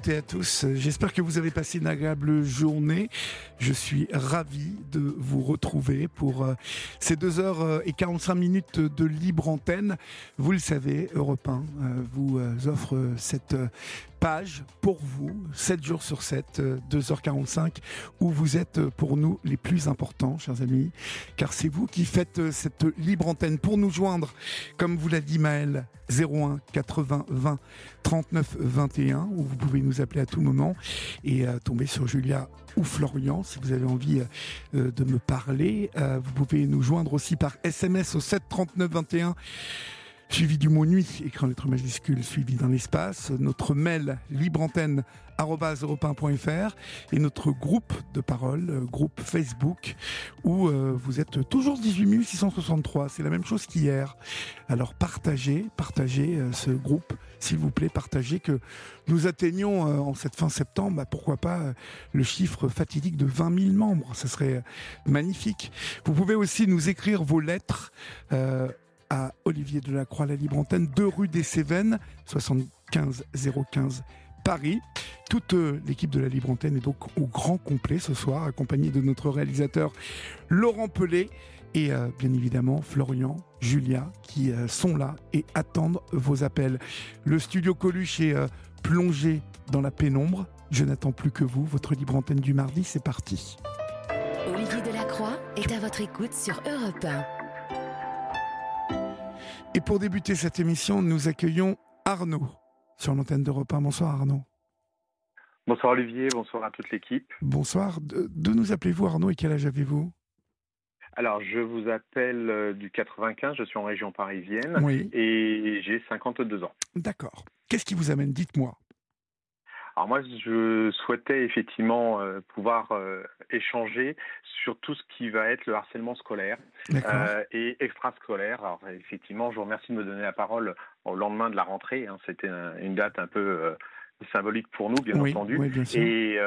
Toutes et à tous. J'espère que vous avez passé une agréable journée. Je suis ravi de vous retrouver pour euh, ces 2 heures euh, et 45 minutes de libre antenne. Vous le savez, Europe 1 euh, vous offre cette page pour vous, 7 jours sur 7, 2h45, où vous êtes pour nous les plus importants, chers amis, car c'est vous qui faites cette libre antenne. Pour nous joindre, comme vous l'a dit Maël, 01 80 20 39 21, où vous pouvez nous appeler à tout moment et tomber sur Julia ou Florian si vous avez envie euh, de me parler. Euh, vous pouvez nous joindre aussi par SMS au 7 39 21 suivi du mot nuit, écrit en lettres majuscules, suivi dans l'espace. Notre mail libreantenne et notre groupe de parole, euh, groupe Facebook, où euh, vous êtes toujours 18 663. C'est la même chose qu'hier. Alors partagez, partagez euh, ce groupe, s'il vous plaît, partagez que nous atteignions en cette fin septembre, bah, pourquoi pas le chiffre fatidique de 20 000 membres. Ce serait magnifique. Vous pouvez aussi nous écrire vos lettres à Olivier Delacroix, la libre antenne, 2 rue des Cévennes, 75 015 Paris. Toute euh, l'équipe de la Libre Antenne est donc au grand complet ce soir, accompagnée de notre réalisateur Laurent Pelé et euh, bien évidemment Florian, Julia, qui euh, sont là et attendent vos appels. Le studio Coluche est plongé dans la pénombre. Je n'attends plus que vous. Votre Libre Antenne du mardi, c'est parti. Olivier Delacroix est à votre écoute sur Europe 1. Et pour débuter cette émission, nous accueillons Arnaud sur l'antenne d'Europe 1. Bonsoir Arnaud. Bonsoir Olivier, bonsoir à toute l'équipe. Bonsoir. De, nous appelez-vous Arnaud et quel âge avez-vous? Alors, je vous appelle euh, du 95, je suis en région parisienne oui. et j'ai 52 ans. D'accord. Qu'est-ce qui vous amène? Dites-moi. Alors moi, je souhaitais effectivement euh, pouvoir euh, échanger sur tout ce qui va être le harcèlement scolaire euh, et extrascolaire. Alors effectivement, je vous remercie de me donner la parole au lendemain de la rentrée. Hein. C'était une date un peu symbolique pour nous, bien entendu. Et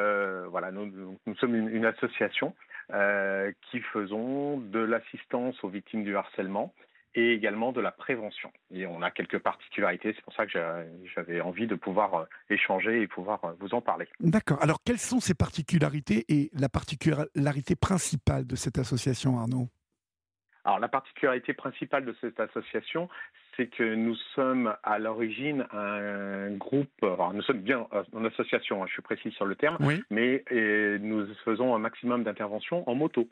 voilà, nous, nous sommes une, une association qui faisons de l'assistance aux victimes du harcèlement et également de la prévention. Et on a quelques particularités, c'est pour ça que j'avais envie de pouvoir euh, échanger et pouvoir euh, vous en parler. D'accord. Alors quelles sont ces particularités et la particularité principale de cette association, Arnaud? Alors la particularité principale de cette association, c'est que nous sommes à l'origine un groupe, alors nous sommes bien en association, hein, je suis précis sur le terme, mais nous faisons un maximum d'interventions en moto.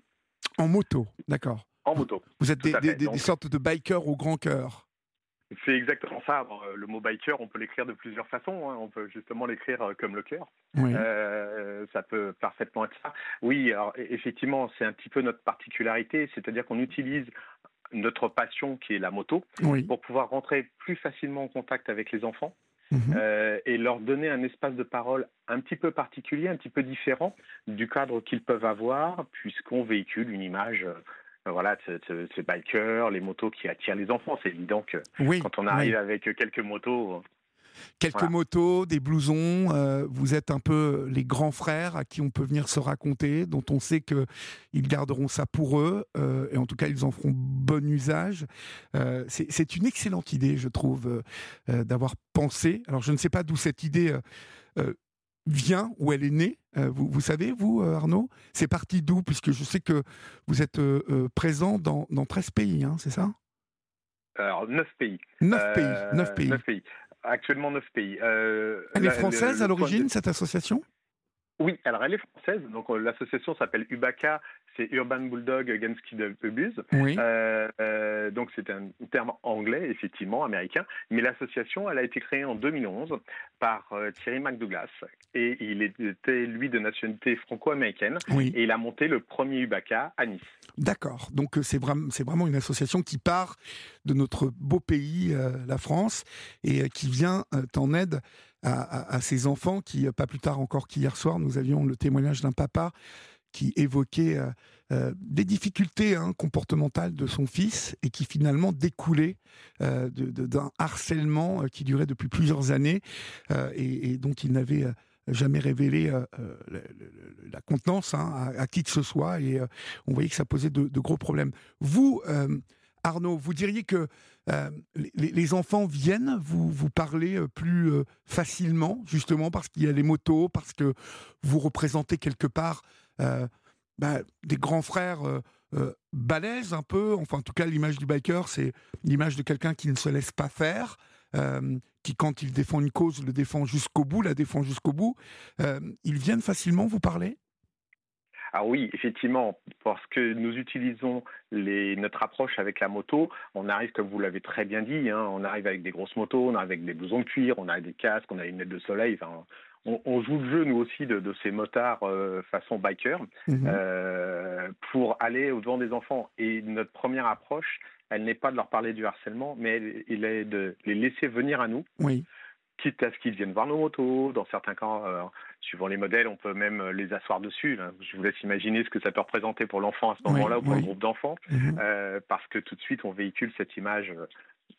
En moto, d'accord. En moto. Vous êtes des, sortes de bikers au grand cœur. C'est exactement ça. Euh, le mot biker, on peut l'écrire de plusieurs façons. Hein. On peut justement l'écrire euh, comme le cœur. Euh, ça peut parfaitement être ça. Oui, alors effectivement, c'est un petit peu notre particularité, c'est-à-dire qu'on utilise notre passion qui est la moto pour pouvoir rentrer plus facilement en contact avec les enfants. Mhm. et leur donner un espace de parole un petit peu particulier, un petit peu différent du cadre qu'ils peuvent avoir, puisqu'on véhicule une image voilà, ces bikers, les motos qui attirent les enfants. C'est évident que quand on arrive avec quelques motos. Quelques motos, des blousons, euh, vous êtes un peu les grands frères à qui on peut venir se raconter, dont on sait qu'ils garderont ça pour eux, euh, et en tout cas ils en feront bon usage. Euh, c'est une excellente idée, je trouve, d'avoir pensé. Alors je ne sais pas d'où cette idée vient, où elle est née euh, vous, vous, savez, vous, euh, Arnaud? C'est parti d'où? Puisque je sais que vous êtes euh, présent dans, dans 13 pays, hein, c'est ça? Alors, 9 pays. 9 pays, 9 pays. 9 pays. Actuellement, 9 pays. elle est française à l'origine, cette association? Oui, alors elle est française. Donc l'association s'appelle UBACA. c'est Urban Bulldog Against Kid Abuse. donc c'est un terme anglais, effectivement, américain. Mais l'association, elle a été créée en 2011 par Thierry McDouglas. Et il était, lui, de nationalité franco-américaine. Et il a monté le premier UBACA à Nice. D'accord. Donc c'est vraiment une association qui part de notre beau pays, la France, et qui vient en aide à, ces enfants qui, pas plus tard encore qu'hier soir, nous avions le témoignage d'un papa qui évoquait euh, euh, des difficultés hein, comportementales de son fils et qui finalement découlaient euh, d'un harcèlement qui durait depuis plusieurs années et, dont il n'avait jamais révélé la contenance hein, à, qui que ce soit et on voyait que ça posait de, de gros problèmes. Vous, Arnaud, vous diriez que euh, les, enfants viennent vous, parler euh, plus euh, facilement, justement parce qu'il y a les motos, parce que vous représentez quelque part bah, des grands frères balèzes un peu. Enfin, en tout cas, l'image du biker, c'est l'image de quelqu'un qui ne se laisse pas faire. qui, quand il défend une cause, le défend jusqu'au bout, la défend jusqu'au bout. ils viennent facilement vous parler? Ah oui, effectivement, parce que nous utilisons les, notre approche avec la moto, on arrive, comme vous l'avez très bien dit, hein, on arrive avec des grosses motos, on arrive avec des blousons de cuir, on a des casques, on a une lunettes de soleil, enfin, on, joue le jeu, nous aussi, de, ces motards euh, façon biker mhm. euh, pour aller au devant des enfants. Et notre première approche, elle n'est pas de leur parler du harcèlement, mais elle, est de les laisser venir à nous. Oui quitte à ce qu'ils viennent voir nos motos. Dans certains cas, euh, suivant les modèles, on peut même les asseoir dessus. Je vous laisse imaginer ce que ça peut représenter pour l'enfant à ce moment-là ou pour le groupe d'enfants, mhm. euh, parce que tout de suite, on véhicule cette image euh,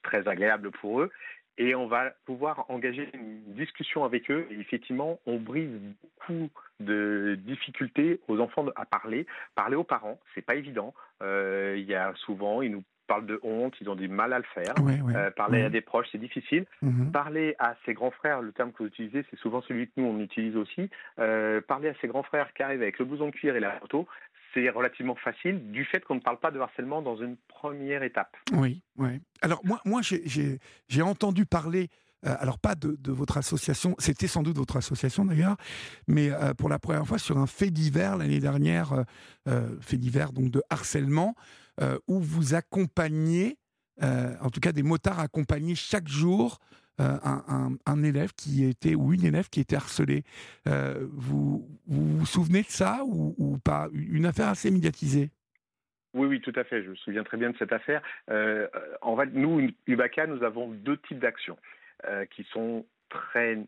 très agréable pour eux. Et on va pouvoir engager une discussion avec eux. Et effectivement, on brise beaucoup de difficultés aux enfants à parler. Parler aux parents, c'est pas évident. il y a souvent, ils nous parlent de honte, ils ont du mal à le faire. Euh, parler à des proches, c'est difficile. Mhm. Parler à ses grands frères, le terme que vous utilisez, c'est souvent celui que nous, on utilise aussi. Euh, parler à ses grands frères qui arrivent avec le blouson de cuir et la photo, c'est relativement facile du fait qu'on ne parle pas de harcèlement dans une première étape. Oui, oui. Alors moi, moi j'ai entendu parler euh, alors pas de, votre association, c'était sans doute votre association d'ailleurs, mais pour la première fois sur un fait divers l'année dernière, fait divers donc de harcèlement, euh, où vous accompagnez, euh, en tout cas des motards accompagnés chaque jour euh, un, élève qui était ou une élève qui était harcelée. Vous, vous, souvenez de ça ou, pas? Une affaire assez médiatisée. Oui, oui, tout à fait. Je me souviens très bien de cette affaire. en fait, nous, UBACA, nous avons deux types d'actions qui sont très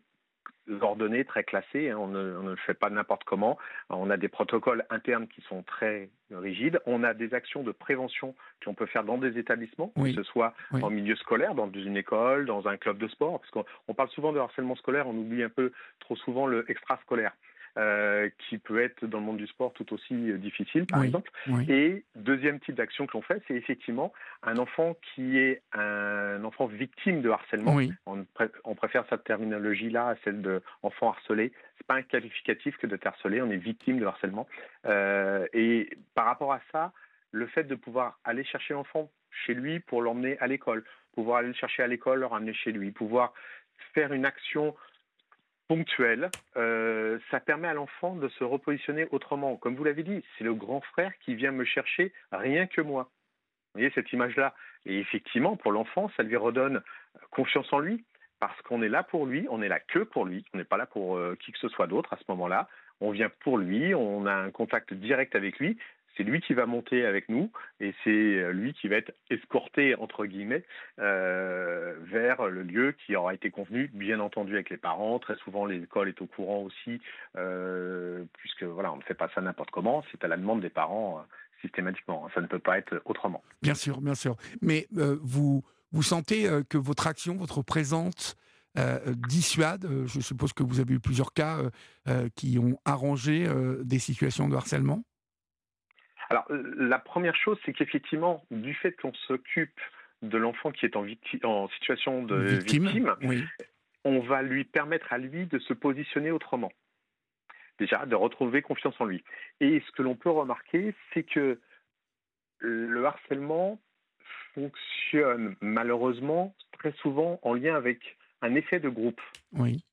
ordonné, très classé. Hein. On ne, le fait pas n'importe comment. On a des protocoles internes qui sont très rigides. On a des actions de prévention qu'on peut faire dans des établissements, que ce soit en milieu scolaire, dans une école, dans un club de sport. Parce qu'on parle souvent de harcèlement scolaire, on oublie un peu trop souvent le extrascolaire. Euh, qui peut être dans le monde du sport tout aussi euh, difficile, par exemple. Et deuxième type d'action que l'on fait, c'est effectivement un enfant qui est un enfant victime de harcèlement. On, on, préfère cette terminologie-là à celle d'enfant harcelé. C'est pas un qualificatif que de harcelé, on est victime de harcèlement. Euh, et par rapport à ça, le fait de pouvoir aller chercher l'enfant chez lui pour l'emmener à l'école, pouvoir aller le chercher à l'école, le ramener chez lui, pouvoir faire une action ponctuel, euh, ça permet à l'enfant de se repositionner autrement. Comme vous l'avez dit, c'est le grand frère qui vient me chercher rien que moi. Vous voyez cette image-là? Et effectivement, pour l'enfant, ça lui redonne confiance en lui, parce qu'on est là pour lui, on est là que pour lui, on n'est pas là pour euh, qui que ce soit d'autre à ce moment-là. On vient pour lui, on a un contact direct avec lui, c'est lui qui va monter avec nous et c'est euh, lui qui va être escorté entre guillemets euh, vers le lieu qui aura été convenu, bien entendu avec les parents. Très souvent, l'école est au courant aussi, euh, puisque voilà, on ne fait pas ça n'importe comment. C'est à la demande des parents systématiquement. Ça ne peut pas être autrement. Bien sûr, bien sûr. Mais vous vous sentez que votre action, votre présence dissuade. je suppose que vous avez eu plusieurs cas qui ont arrangé des situations de harcèlement? Alors, la première chose, c'est qu'effectivement, du fait qu'on s'occupe de l'enfant qui est en, en situation de victime, on va lui permettre à lui de se positionner autrement. Déjà, de retrouver confiance en lui. Et ce que l'on peut remarquer, c'est que le harcèlement fonctionne malheureusement très souvent en lien avec un effet de groupe. Oui.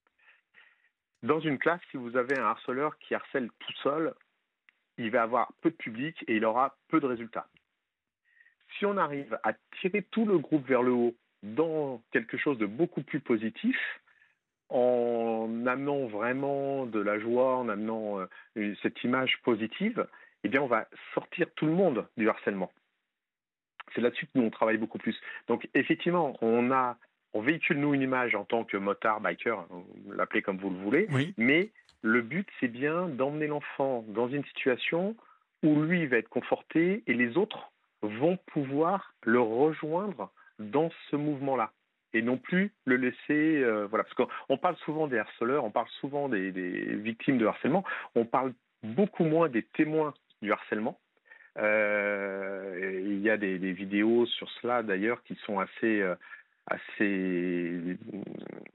Dans une classe, si vous avez un harceleur qui harcèle tout seul, il va avoir peu de public et il aura peu de résultats. Si on arrive à tirer tout le groupe vers le haut dans quelque chose de beaucoup plus positif, en amenant vraiment de la joie, en amenant euh, cette image positive, eh bien, on va sortir tout le monde du harcèlement. C'est là-dessus que nous, on travaille beaucoup plus. Donc, effectivement, on a, on véhicule, nous, une image en tant que motard, biker, l'appelez comme vous le voulez, mais le but, c'est bien d'emmener l'enfant dans une situation où lui va être conforté et les autres vont pouvoir le rejoindre dans ce mouvement-là et non plus le laisser euh, voilà parce qu'on parle souvent des harceleurs, on parle souvent des, victimes de harcèlement, on parle beaucoup moins des témoins du harcèlement. Euh, il y a des, vidéos sur cela d'ailleurs qui sont assez euh, assez,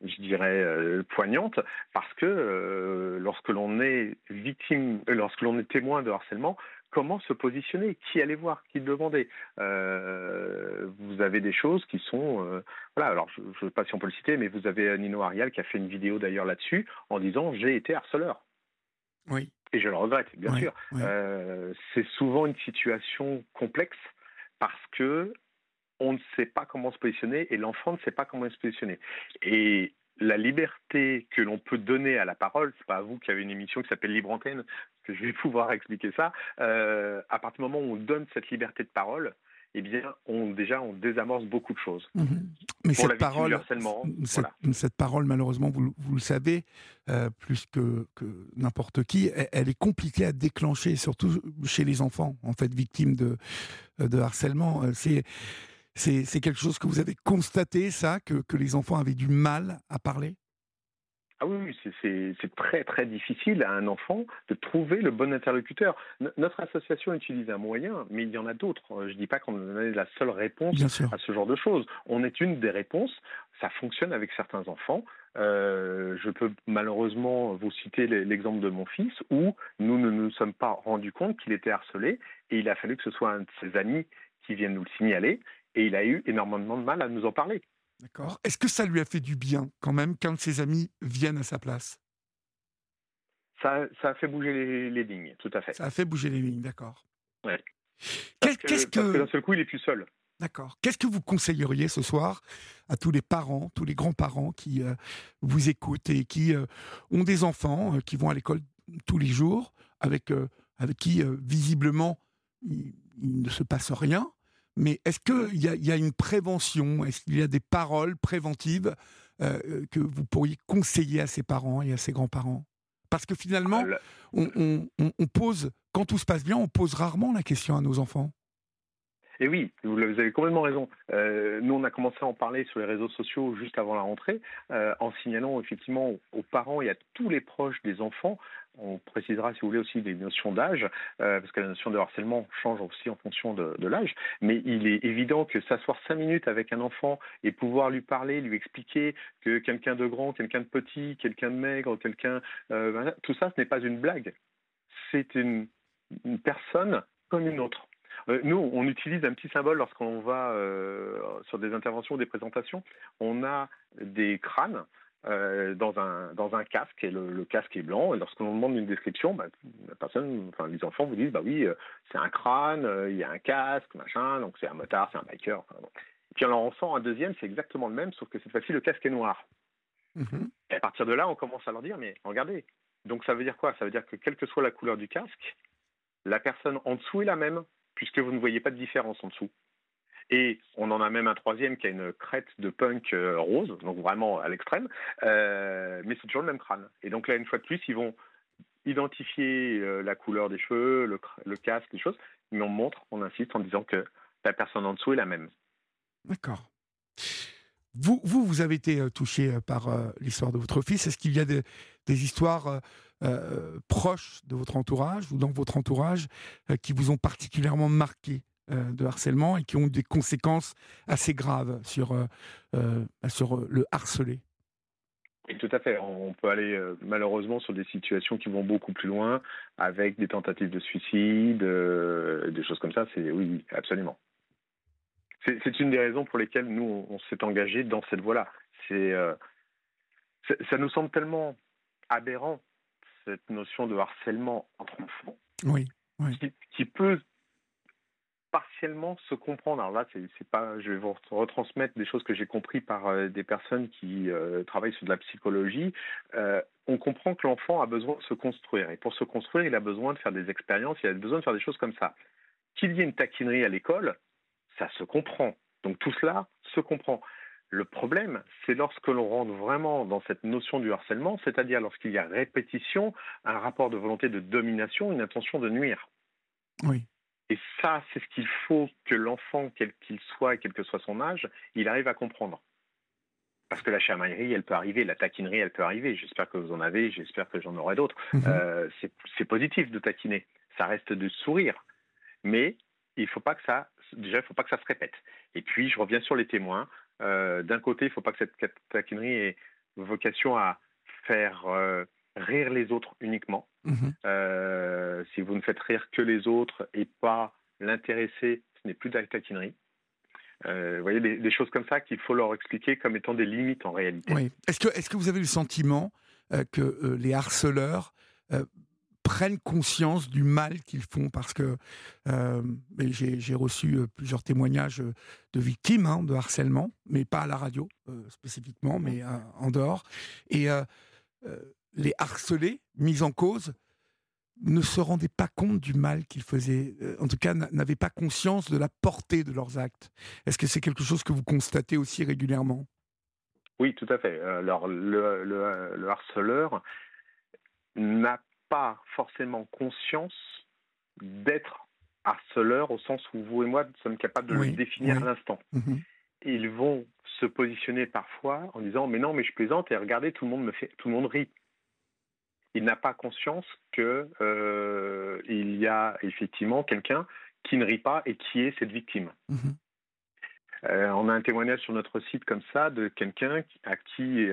je dirais, poignantes, parce que lorsque l'on est victime, lorsque l'on est témoin de harcèlement, comment se positionner, qui aller voir, qui demander? Euh, vous avez des choses qui sont, euh, voilà. Alors je ne sais pas si on peut le citer, mais vous avez Nino Arial qui a fait une vidéo d'ailleurs là-dessus en disant j'ai été harceleur. Oui. Et je le regrette, bien sûr. Euh, c'est souvent une situation complexe parce que on ne sait pas comment se positionner et l'enfant ne sait pas comment se positionner. Et la liberté que l'on peut donner à la parole, c'est pas à vous qui avez une émission qui s'appelle Libre Antenne que je vais pouvoir expliquer ça. Euh, à partir du moment où on donne cette liberté de parole, eh bien, on, déjà, on désamorce beaucoup de choses. Mhm. Mais cette parole, cette, parole, malheureusement, vous, le savez, euh, plus que, que n'importe qui, elle, est compliquée à déclencher, surtout chez les enfants, en fait, victimes de, de harcèlement. Euh, c'est c'est quelque chose que vous avez constaté, ça, que, que les enfants avaient du mal à parler? Ah oui, c'est très très difficile à un enfant de trouver le bon interlocuteur. notre association utilise un moyen, mais il y en a d'autres. Je ne dis pas qu'on est la seule réponse à ce genre de choses. On est une des réponses. Ça fonctionne avec certains enfants. Euh, je peux malheureusement vous citer l'exemple de mon fils où nous ne nous sommes pas rendus compte qu'il était harcelé et il a fallu que ce soit un de ses amis qui vienne nous le signaler et il a eu énormément de mal à nous en parler. D'accord. Est-ce que ça lui a fait du bien quand même quand ses amis viennent à sa place? Ça, ça, a fait bouger les, lignes, tout à fait. Ça a fait bouger les lignes, d'accord. Ouais. Qu'est-ce que, que d'un seul coup, il est plus seul. D'accord. Qu'est-ce que vous conseilleriez ce soir à tous les parents, tous les grands-parents qui euh, vous écoutent et qui euh, ont des enfants euh, qui vont à l'école tous les jours, avec, avec qui visiblement il, ne se passe rien mais est-ce qu'il y, y, a une prévention? Est-ce qu'il y a des paroles préventives euh, que vous pourriez conseiller à ses parents et à ses grands-parents? Parce que finalement, ah, on, pose, quand tout se passe bien, on pose rarement la question à nos enfants. Et oui, vous avez complètement raison. Euh, nous, on a commencé à en parler sur les réseaux sociaux juste avant la rentrée, euh, en signalant effectivement aux parents et à tous les proches des enfants on précisera, si vous voulez, aussi des notions d'âge, euh, parce que la notion de harcèlement change aussi en fonction de, l'âge. Mais il est évident que s'asseoir cinq minutes avec un enfant et pouvoir lui parler, lui expliquer que quelqu'un de grand, quelqu'un de petit, quelqu'un de maigre, quelqu'un, tout ça, ce n'est pas une blague. C'est une, personne comme une autre. Euh, nous, on utilise un petit symbole lorsqu'on va sur des interventions ou des présentations. On a des crânes euh, dans, un, dans un casque, et le, casque est blanc, et lorsqu'on demande une description, bah, la personne, enfin, les enfants vous disent, bah oui, euh, c'est un crâne, euh, il y a un casque, machin, donc c'est un motard, c'est un biker. Et puis on en sort un deuxième, c'est exactement le même, sauf que cette fois-ci, le casque est noir. Mm-hmm. Et à partir de là, on commence à leur dire, mais regardez, donc ça veut dire quoi? Ça veut dire que quelle que soit la couleur du casque, la personne en dessous est la même, puisque vous ne voyez pas de différence en dessous. Et on en a même un troisième qui a une crête de punk euh, rose, donc vraiment à l'extrême, euh, mais c'est toujours le même crâne. Et donc là, une fois de plus, ils vont identifier euh, la couleur des cheveux, le, casque, les choses, mais on montre, on insiste en disant que la personne en dessous est la même. D'accord. Vous, vous, vous avez été touché par l'histoire de votre fils. Est-ce qu'il y a des, histoires proches de votre entourage ou dans votre entourage qui vous ont particulièrement marqué euh, de harcèlement et qui ont des conséquences assez graves sur, euh, euh, sur le harcelé. Oui, tout à fait. On peut aller malheureusement sur des situations qui vont beaucoup plus loin, avec des tentatives de suicide, des choses comme ça. C'est oui, absolument. C'est une des raisons pour lesquelles nous on, s'est engagé dans cette voie-là. Ça nous semble tellement aberrant cette notion de harcèlement entre enfants. Oui qui, peut partiellement se comprendre. Alors là, c'est pas, je vais vous retransmettre des choses que j'ai compris par euh, des personnes qui euh, travaillent sur de la psychologie. Euh, on comprend que l'enfant a besoin de se construire, et pour se construire, il a besoin de faire des expériences, il a besoin de faire des choses comme ça. Qu'il y ait une taquinerie à l'école, ça se comprend. Donc tout cela se comprend. Le problème, c'est lorsque l'on rentre vraiment dans cette notion du harcèlement, c'est-à-dire lorsqu'il y a répétition, un rapport de volonté de domination, une intention de nuire. Oui. Et ça, c'est ce qu'il faut que l'enfant, quel qu'il soit et quel que soit son âge, il arrive à comprendre. Parce que la chamaillerie, elle peut arriver, la taquinerie, elle peut arriver. J'espère que vous en avez, j'espère que j'en aurai d'autres. Mhm. Euh, c'est positif de taquiner, ça reste de sourire. Mais il faut pas que ça, déjà, il faut pas que ça se répète. Et puis, je reviens sur les témoins. Euh, d'un côté, il ne faut pas que cette taquinerie ait vocation à faire euh, rire les autres uniquement. Mhm. Euh, si vous ne faites rire que les autres et pas l'intéresser, ce n'est plus de la taquinerie. vous voyez, des, choses comme ça qu'il faut leur expliquer comme étant des limites en réalité. Oui. Est-ce que, est que vous avez le sentiment que les harceleurs prennent conscience du mal qu'ils font parce que euh, j'ai reçu euh, plusieurs témoignages euh, de victimes hein, de harcèlement, mais pas à la radio spécifiquement, mais en dehors. Et les harcelés, mis en cause, ne se rendaient pas compte du mal qu'ils faisaient, en tout cas n'avaient pas conscience de la portée de leurs actes. Est-ce que c'est quelque chose que vous constatez aussi régulièrement? Oui, tout à fait. Alors le, le harceleur n'a pas forcément conscience d'être harceleur au sens où vous et moi sommes capables de le définir à l'instant. Mhm. Ils vont se positionner parfois en disant mais non mais je plaisante et regardez tout le monde me fait tout le monde rit. Il n'a pas conscience que euh, il y a effectivement quelqu'un qui ne rit pas et qui est cette victime. Mhm. Euh, on a un témoignage sur notre site comme ça de quelqu'un à qui,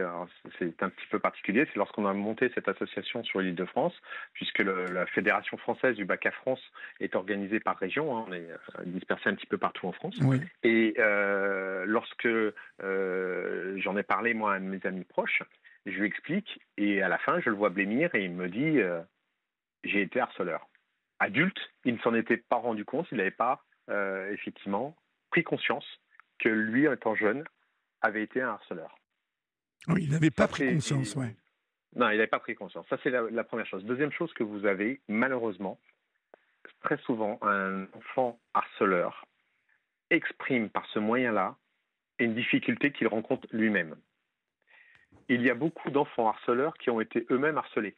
c'est un petit peu particulier, c'est lorsqu'on a monté cette association sur l'île de France, puisque la Fédération française du bac à France est organisée par région, hein, on est euh, dispersé un petit peu partout en France. Et euh, lorsque j'en ai parlé moi à un de mes amis proches, je lui explique et à la fin je le vois blêmir et il me dit j'ai été harceleur. Adulte, il ne s'en était pas rendu compte, il n'avait pas effectivement pris conscience que lui, étant jeune, avait été un harceleur. Oui, il n'avait pas pris conscience, oui. Non, il n'avait pas pris conscience. Ça, c'est la, première chose. Deuxième chose que vous avez, malheureusement, très souvent, un enfant harceleur exprime par ce moyen-là une difficulté qu'il rencontre lui-même. Il y a beaucoup d'enfants harceleurs qui ont été eux-mêmes harcelés.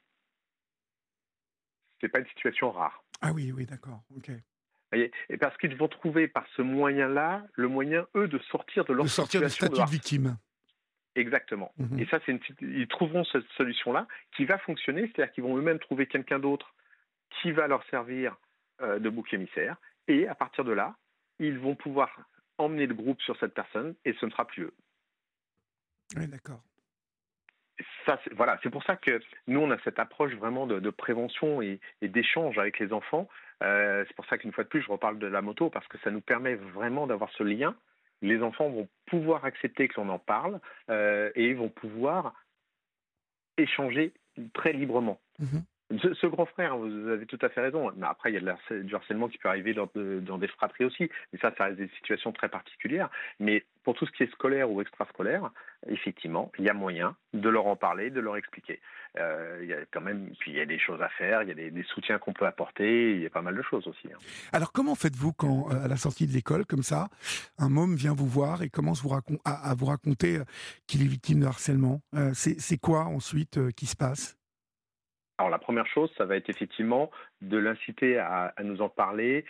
Ce n'est pas une situation rare. Ah oui, oui, d'accord. Ok. Et parce qu'ils vont trouver par ce moyen-là le moyen, eux, de sortir de leur de sortir situation statut de, victime. Exactement. Mhm. Et ça, c'est ils trouveront cette solution-là qui va fonctionner, c'est-à-dire qu'ils vont eux-mêmes trouver quelqu'un d'autre qui va leur servir euh, de bouc émissaire. Et à partir de là, ils vont pouvoir emmener le groupe sur cette personne et ce ne sera plus eux. Oui, d'accord. Ça, voilà, c'est pour ça que nous, on a cette approche vraiment de, prévention et d'échange avec les enfants euh, c'est pour ça qu'une fois de plus, je reparle de la moto parce que ça nous permet vraiment d'avoir ce lien. Les enfants vont pouvoir accepter que l'on en parle euh, et vont pouvoir échanger très librement. Mhm. Ce, grand frère, vous avez tout à fait raison. Mais après, il y a du harcèlement qui peut arriver dans, des fratries aussi. Mais ça, ça reste des situations très particulières. Mais pour tout ce qui est scolaire ou extrascolaire, effectivement, il y a moyen de leur en parler, de leur expliquer. Euh, il y a quand même, puis il y a des choses à faire, il y a des, soutiens qu'on peut apporter, il y a pas mal de choses aussi. Hein. Alors, comment faites-vous quand, euh, à la sortie de l'école, comme ça, un môme vient vous voir et commence vous à, vous raconter euh, qu'il est victime de harcèlement? C'est quoi ensuite qui se passe? Alors la première chose, ça va être effectivement de l'inciter à, nous en parler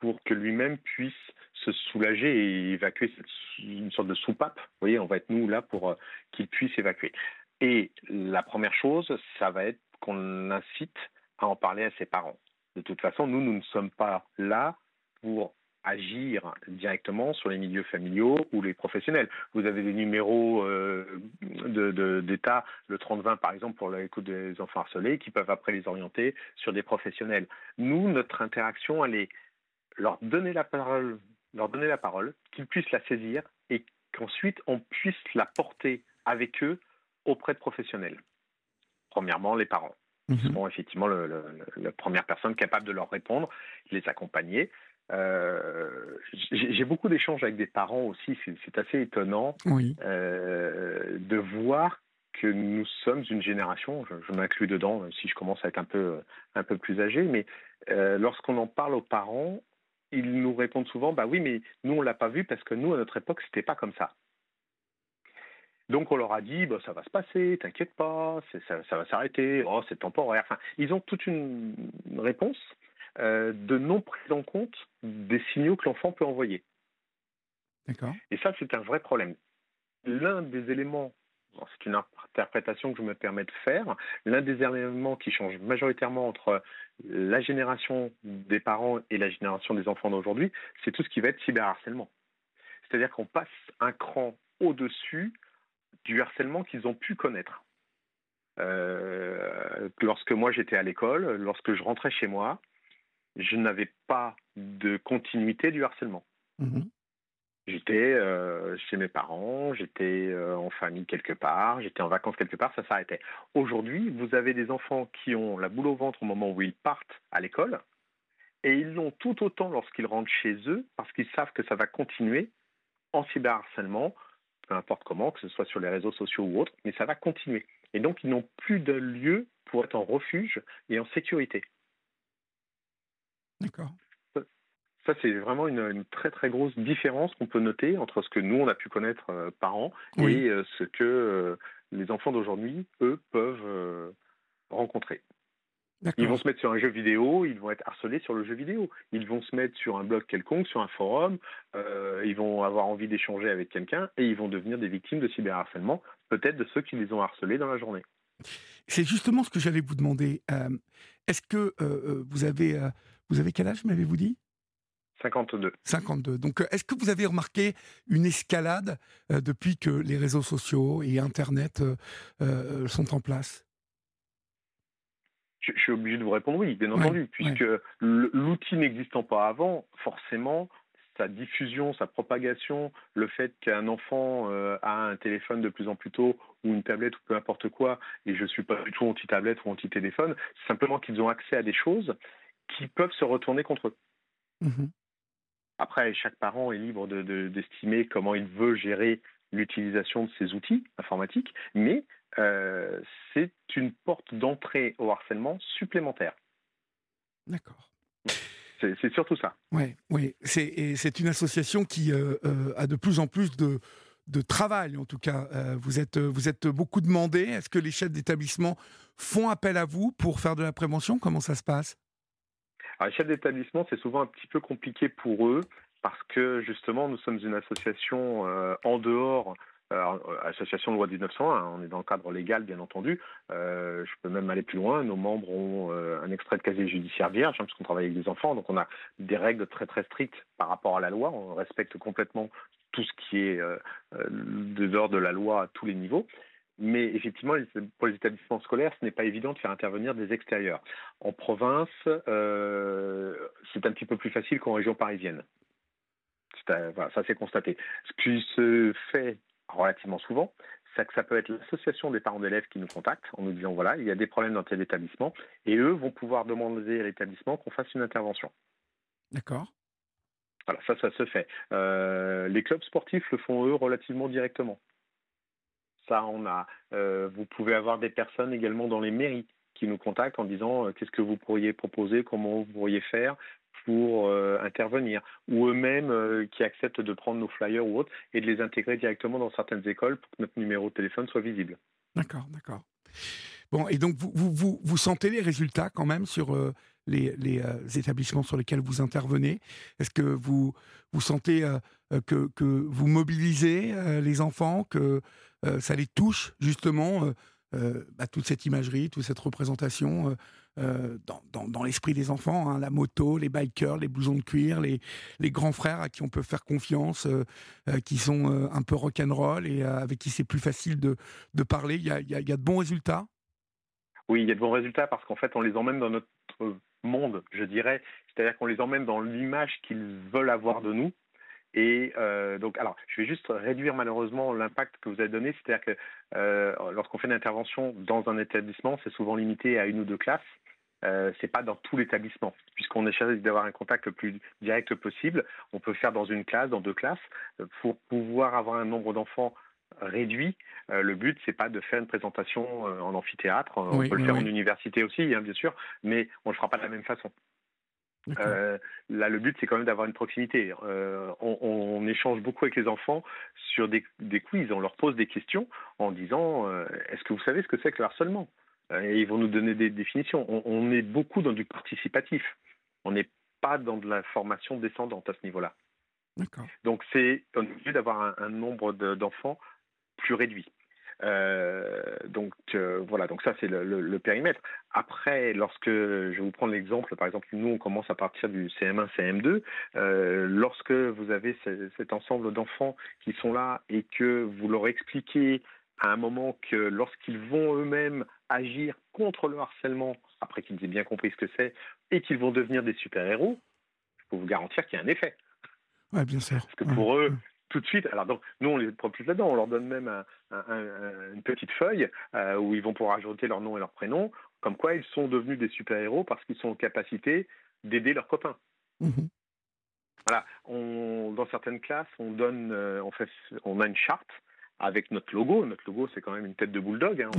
pour que lui-même puisse se soulager et évacuer une sorte de soupape. Vous voyez, on va être nous là pour euh, qu'il puisse évacuer. Et la première chose, ça va être qu'on l'incite à en parler à ses parents. De toute façon, nous, nous ne sommes pas là pour agir directement sur les milieux familiaux ou les professionnels. Vous avez des numéros euh, d'État, de, le 3020 par exemple pour l'écoute des enfants harcelés, qui peuvent après les orienter sur des professionnels. Nous, notre interaction, elle est leur donner la parole, leur donner la parole, qu'ils puissent la saisir et qu'ensuite on puisse la porter avec eux auprès de professionnels. Premièrement, les parents. Ils mhm. seront effectivement la première personne capable de leur répondre, les accompagner. Euh, j'ai beaucoup d'échanges avec des parents aussi, c'est assez étonnant euh, de voir que nous sommes une génération, je, m'inclus dedans si je commence à être un peu, un peu plus âgé, mais euh, lorsqu'on en parle aux parents, ils nous répondent souvent, bah oui, mais nous on l'a pas vu parce que nous à notre époque c'était pas comme ça. Donc on leur a dit, bah, ça va se passer, t'inquiète pas, ça, ça, va s'arrêter, oh, c'est temporaire. Enfin, ils ont toute une réponse euh, de non prise en compte des signaux que l'enfant peut envoyer. D'accord. Et ça, c'est un vrai problème. L'un des éléments, c'est une interprétation que je me permets de faire, l'un des éléments qui change majoritairement entre la génération des parents et la génération des enfants d'aujourd'hui, c'est tout ce qui va être cyberharcèlement. C'est-à-dire qu'on passe un cran au-dessus du harcèlement qu'ils ont pu connaître. Euh, lorsque moi j'étais à l'école, lorsque je rentrais chez moi, je n'avais pas de continuité du harcèlement. Mhm. J'étais euh, chez mes parents, j'étais euh, en famille quelque part, j'étais en vacances quelque part, ça s'arrêtait. Aujourd'hui, vous avez des enfants qui ont la boule au ventre au moment où ils partent à l'école, et ils l'ont tout autant lorsqu'ils rentrent chez eux, parce qu'ils savent que ça va continuer en cyberharcèlement, peu importe comment, que ce soit sur les réseaux sociaux ou autres, mais ça va continuer. Et donc, ils n'ont plus de lieu pour être en refuge et en sécurité. D'accord. Ça, c'est vraiment une, très très grosse différence qu'on peut noter entre ce que nous, on a pu connaître euh, par an et euh, ce que euh, les enfants d'aujourd'hui, eux, peuvent rencontrer. Ils vont se mettre sur un jeu vidéo, ils vont être harcelés sur le jeu vidéo. Ils vont se mettre sur un blog quelconque, sur un forum, ils vont avoir envie d'échanger avec quelqu'un et ils vont devenir des victimes de cyberharcèlement, peut-être de ceux qui les ont harcelés dans la journée. C'est justement ce que j'allais vous demander. Est-ce que vous avez vous avez quel âge, m'avez-vous dit? 52. 52. Donc, euh, est-ce que vous avez remarqué une escalade euh, depuis que les réseaux sociaux et Internet euh, sont en place? Je, suis obligé de vous répondre oui, bien entendu, puisque l'outil n'existant pas avant, forcément, sa diffusion, sa propagation, le fait qu'un enfant a un téléphone de plus en plus tôt ou une tablette ou peu importe quoi, et je ne suis pas du tout anti-tablette ou anti-téléphone, c'est simplement qu'ils ont accès à des choses qui peuvent se retourner contre eux. Mhm. Après, chaque parent est libre d'estimer de, comment il veut gérer l'utilisation de ces outils informatiques, mais euh, c'est une porte d'entrée au harcèlement supplémentaire. D'accord. C'est surtout ça. Ouais, oui, c'est une association qui euh, euh, a de plus en plus de, de travail, en tout cas. vous, êtes, vous êtes beaucoup demandé. Est-ce que les chefs d'établissement font appel à vous pour faire de la prévention? Comment ça se passe? Alors, les chefs d'établissement, c'est souvent un petit peu compliqué pour eux parce que justement, nous sommes une association euh, en dehors euh, association de loi 1901, hein, on est dans le cadre légal bien entendu. Euh, je peux même aller plus loin. Nos membres ont un extrait de casier judiciaire vierge, hein, parce qu'on travaille avec des enfants, donc on a des règles très très strictes par rapport à la loi. On respecte complètement tout ce qui est de l'ordre de la loi à tous les niveaux. Mais effectivement, pour les établissements scolaires, ce n'est pas évident de faire intervenir des extérieurs. En province, euh, c'est un petit peu plus facile qu'en région parisienne. ça s'est constaté. Ce qui se fait relativement souvent, c'est que ça peut être l'association des parents d'élèves qui nous contactent en nous disant voilà, il y a des problèmes dans tel établissement, et eux vont pouvoir demander à l'établissement qu'on fasse une intervention. D'accord. Voilà, ça, ça se fait. Euh, les clubs sportifs le font eux relativement directement. Ça, on a. Euh, vous pouvez avoir des personnes également dans les mairies qui nous contactent en disant euh, qu'est-ce que vous pourriez proposer, comment vous pourriez faire pour euh, intervenir, ou eux-mêmes qui acceptent de prendre nos flyers ou autres et de les intégrer directement dans certaines écoles pour que notre numéro de téléphone soit visible. D'accord, d'accord. Bon, et donc vous, vous, vous, sentez les résultats quand même sur les, établissements sur lesquels vous intervenez? Est-ce que vous, vous sentez que, que, vous mobilisez les enfants, que euh, ça les touche justement, euh, euh, bah, toute cette imagerie, toute cette représentation dans, l'esprit des enfants, hein, la moto, les bikers, les blousons de cuir, les, grands frères à qui on peut faire confiance, qui sont un peu rock'n'roll et avec qui c'est plus facile de, parler. Il y a, de bons résultats? Oui, il y a de bons résultats parce qu'en fait, on les emmène dans notre monde, je dirais. C'est-à-dire qu'on les emmène dans l'image qu'ils veulent avoir de nous. Et donc, alors, je vais juste réduire malheureusement l'impact que vous avez donné, c'est-à-dire que lorsqu'on fait une intervention dans un établissement, c'est souvent limité à une ou deux classes. Euh, c'est pas dans tout l'établissement, puisqu'on essaie d'avoir un contact le plus direct possible. On peut faire dans une classe, dans deux classes, pour pouvoir avoir un nombre d'enfants réduit. Euh, le but, c'est pas de faire une présentation euh, en amphithéâtre. on peut le faire en université aussi, hein, bien sûr, mais on le fera pas de la même façon. Euh, là, le but, c'est quand même d'avoir une proximité. On, échange beaucoup avec les enfants sur des, quiz. On leur pose des questions en disant Est-ce que vous savez ce que c'est que le harcèlement? Et ils vont nous donner des définitions. On, est beaucoup dans du participatif. On n'est pas dans de la formation descendante à ce niveau-là. Donc, c'est obligé d'avoir un, nombre d'enfants plus réduit. Euh, donc euh, voilà, donc ça c'est le, périmètre. Après, lorsque je vais vous prendre l'exemple, par exemple, nous on commence à partir du CM1, CM2. Euh, lorsque vous avez cet ensemble d'enfants qui sont là et que vous leur expliquez à un moment que lorsqu'ils vont eux-mêmes agir contre le harcèlement, après qu'ils aient bien compris ce que c'est, et qu'ils vont devenir des super-héros, je peux vous garantir qu'il y a un effet. Ouais, bien sûr. Parce que pour eux, tout de suite. Alors donc, nous, on les plus là-dedans. On leur donne même une petite feuille euh, où ils vont pouvoir ajouter leur nom et leur prénom, comme quoi ils sont devenus des super-héros parce qu'ils sont en capacité d'aider leurs copains. Mhm. Voilà. On, dans certaines classes, on donne, euh, on, fait, on a une charte avec notre logo. Notre logo, c'est quand même une tête de bulldog. Hein.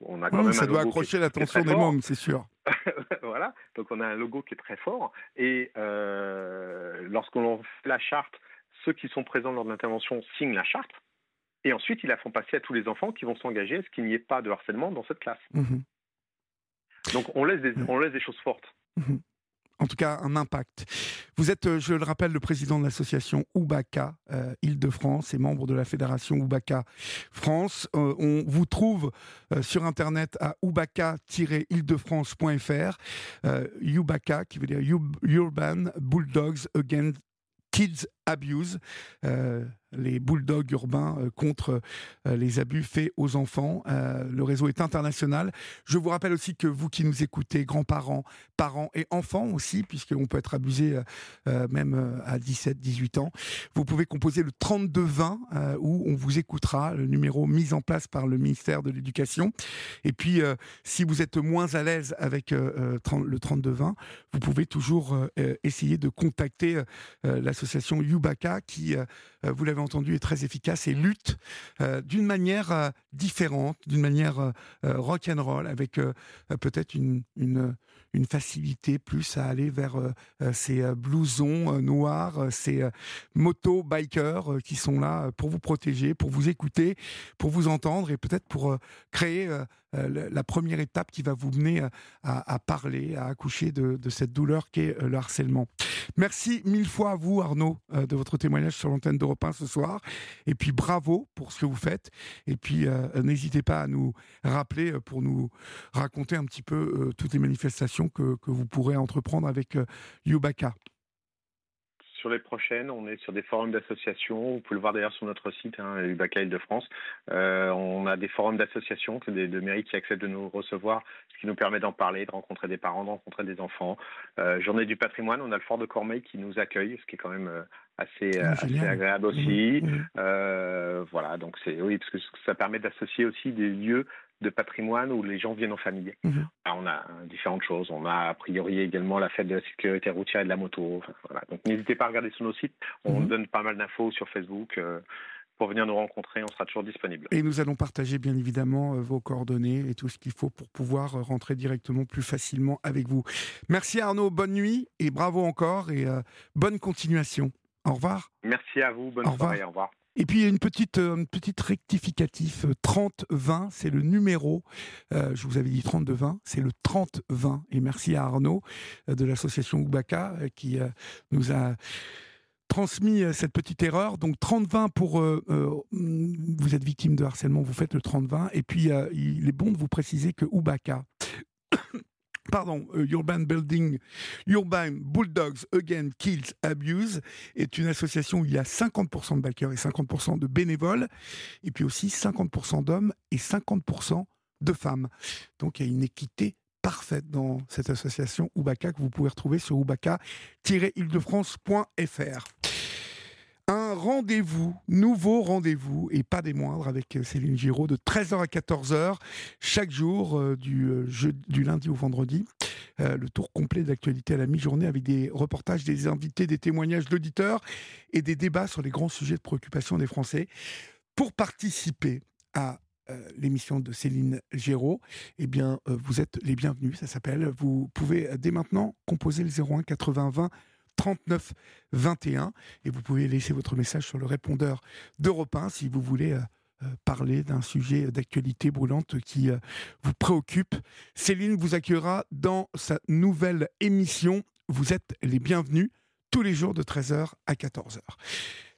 On, a quand même ça doit accrocher l'attention des mômes, c'est sûr. voilà. Donc on a un logo qui est très fort. Et euh, lorsqu'on fait la charte, ceux qui sont présents lors de l'intervention signent la charte, et ensuite ils la font passer à tous les enfants qui vont s'engager à ce qu'il n'y ait pas de harcèlement dans cette classe. Mhm. Donc on laisse des, on laisse des choses fortes. Mhm. En tout cas, un impact. Vous êtes, euh, je le rappelle, le président de l'association Oubaka euh, Île-de-France et membre de la fédération Oubaka France. Euh, on vous trouve sur Internet à oubaka-île-de-france.fr. Oubaka, qui veut dire Urban Bulldogs Against Kids Abuse, euh, les bulldogs urbains euh, contre euh, les abus faits aux enfants. le réseau est international. Je vous rappelle aussi que vous qui nous écoutez, grands-parents, parents et enfants aussi, puisqu'on peut être abusé même à 17, 18 ans, vous pouvez composer le 3220 où on vous écoutera, le numéro mis en place par le ministère de l'Éducation. Et puis, si vous êtes moins à l'aise avec le 3220, vous pouvez toujours essayer de contacter l'association You Baka qui, euh, euh, vous l'avez entendu, est très efficace et lutte euh, d'une manière différente, d'une manière rock and roll, avec peut-être une, facilité plus à aller vers ces blousons noirs, ces moto bikers qui sont là pour vous protéger, pour vous écouter, pour vous entendre et peut-être pour créer la première étape qui va vous mener à, parler, à accoucher de, de cette douleur qu'est le harcèlement. Merci mille fois à vous, Arnaud, euh, de votre témoignage sur l'antenne d'Europe 1 ce soir. Et puis bravo pour ce que vous faites. Et puis euh, n'hésitez pas à nous rappeler euh, pour nous raconter un petit peu toutes les manifestations que, que, vous pourrez entreprendre avec Yubaka sur les prochaines, on est sur des forums d'associations. Vous pouvez le voir d'ailleurs sur notre site, hein, UBACA Île-de-France. Euh, on a des forums d'associations, des, de mairies qui acceptent de nous recevoir, ce qui nous permet d'en parler, de rencontrer des parents, de rencontrer des enfants. Euh, Journée du patrimoine, on a le fort de Cormeil qui nous accueille, ce qui est quand même euh, assez, ah, assez agréable aussi. Mmh, mmh. voilà, donc c'est oui, parce que ça permet d'associer aussi des lieux de patrimoine où les gens viennent en famille. Mhm. on a différentes choses. On a a priori également la fête de la sécurité routière et de la moto. Donc n'hésitez pas à regarder sur nos sites. On mhm. donne pas mal d'infos sur Facebook. Euh, pour venir nous rencontrer, on sera toujours disponible. Et nous allons partager bien évidemment euh, vos coordonnées et tout ce qu'il faut pour pouvoir euh, rentrer directement plus facilement avec vous. Merci Arnaud, bonne nuit et bravo encore et bonne continuation. Au revoir. Merci à vous, bonne soirée, au revoir. Et puis une petite, euh, une petite rectificatif, 30-20, c'est le numéro, euh, je vous avais dit 32-20, c'est le 30-20. Et merci à Arnaud euh, de l'association Oubaka qui nous a transmis cette petite erreur. Donc 30-20 pour vous êtes victime de harcèlement, vous faites le 30-20. Et puis il est bon de vous préciser que Oubaka pardon, euh, Urban Building, Urban Bulldogs Again Kills Abuse est une association où il y a 50% de backers et 50% de bénévoles, et puis aussi 50% d'hommes et 50% de femmes. Donc il y a une équité parfaite dans cette association Oubaka que vous pouvez retrouver sur oubaka-île-de-france.fr. rendez-vous, nouveau rendez-vous, et pas des moindres, avec Céline Giraud, de 13h à 14h, chaque jour, du, du lundi au vendredi. le tour complet de l'actualité à la mi-journée avec des reportages, des invités, des témoignages d'auditeurs et des débats sur les grands sujets de préoccupation des Français. Pour participer à euh, l'émission de Céline Géraud, eh bien, euh, vous êtes les bienvenus, ça s'appelle. Vous pouvez euh, dès maintenant composer le 01 80 20 39 21 et vous pouvez laisser votre message sur le répondeur d'Europe 1 si vous voulez parler d'un sujet d'actualité brûlante qui vous préoccupe. Céline vous accueillera dans sa nouvelle émission. Vous êtes les bienvenus tous les jours de 13h à 14h.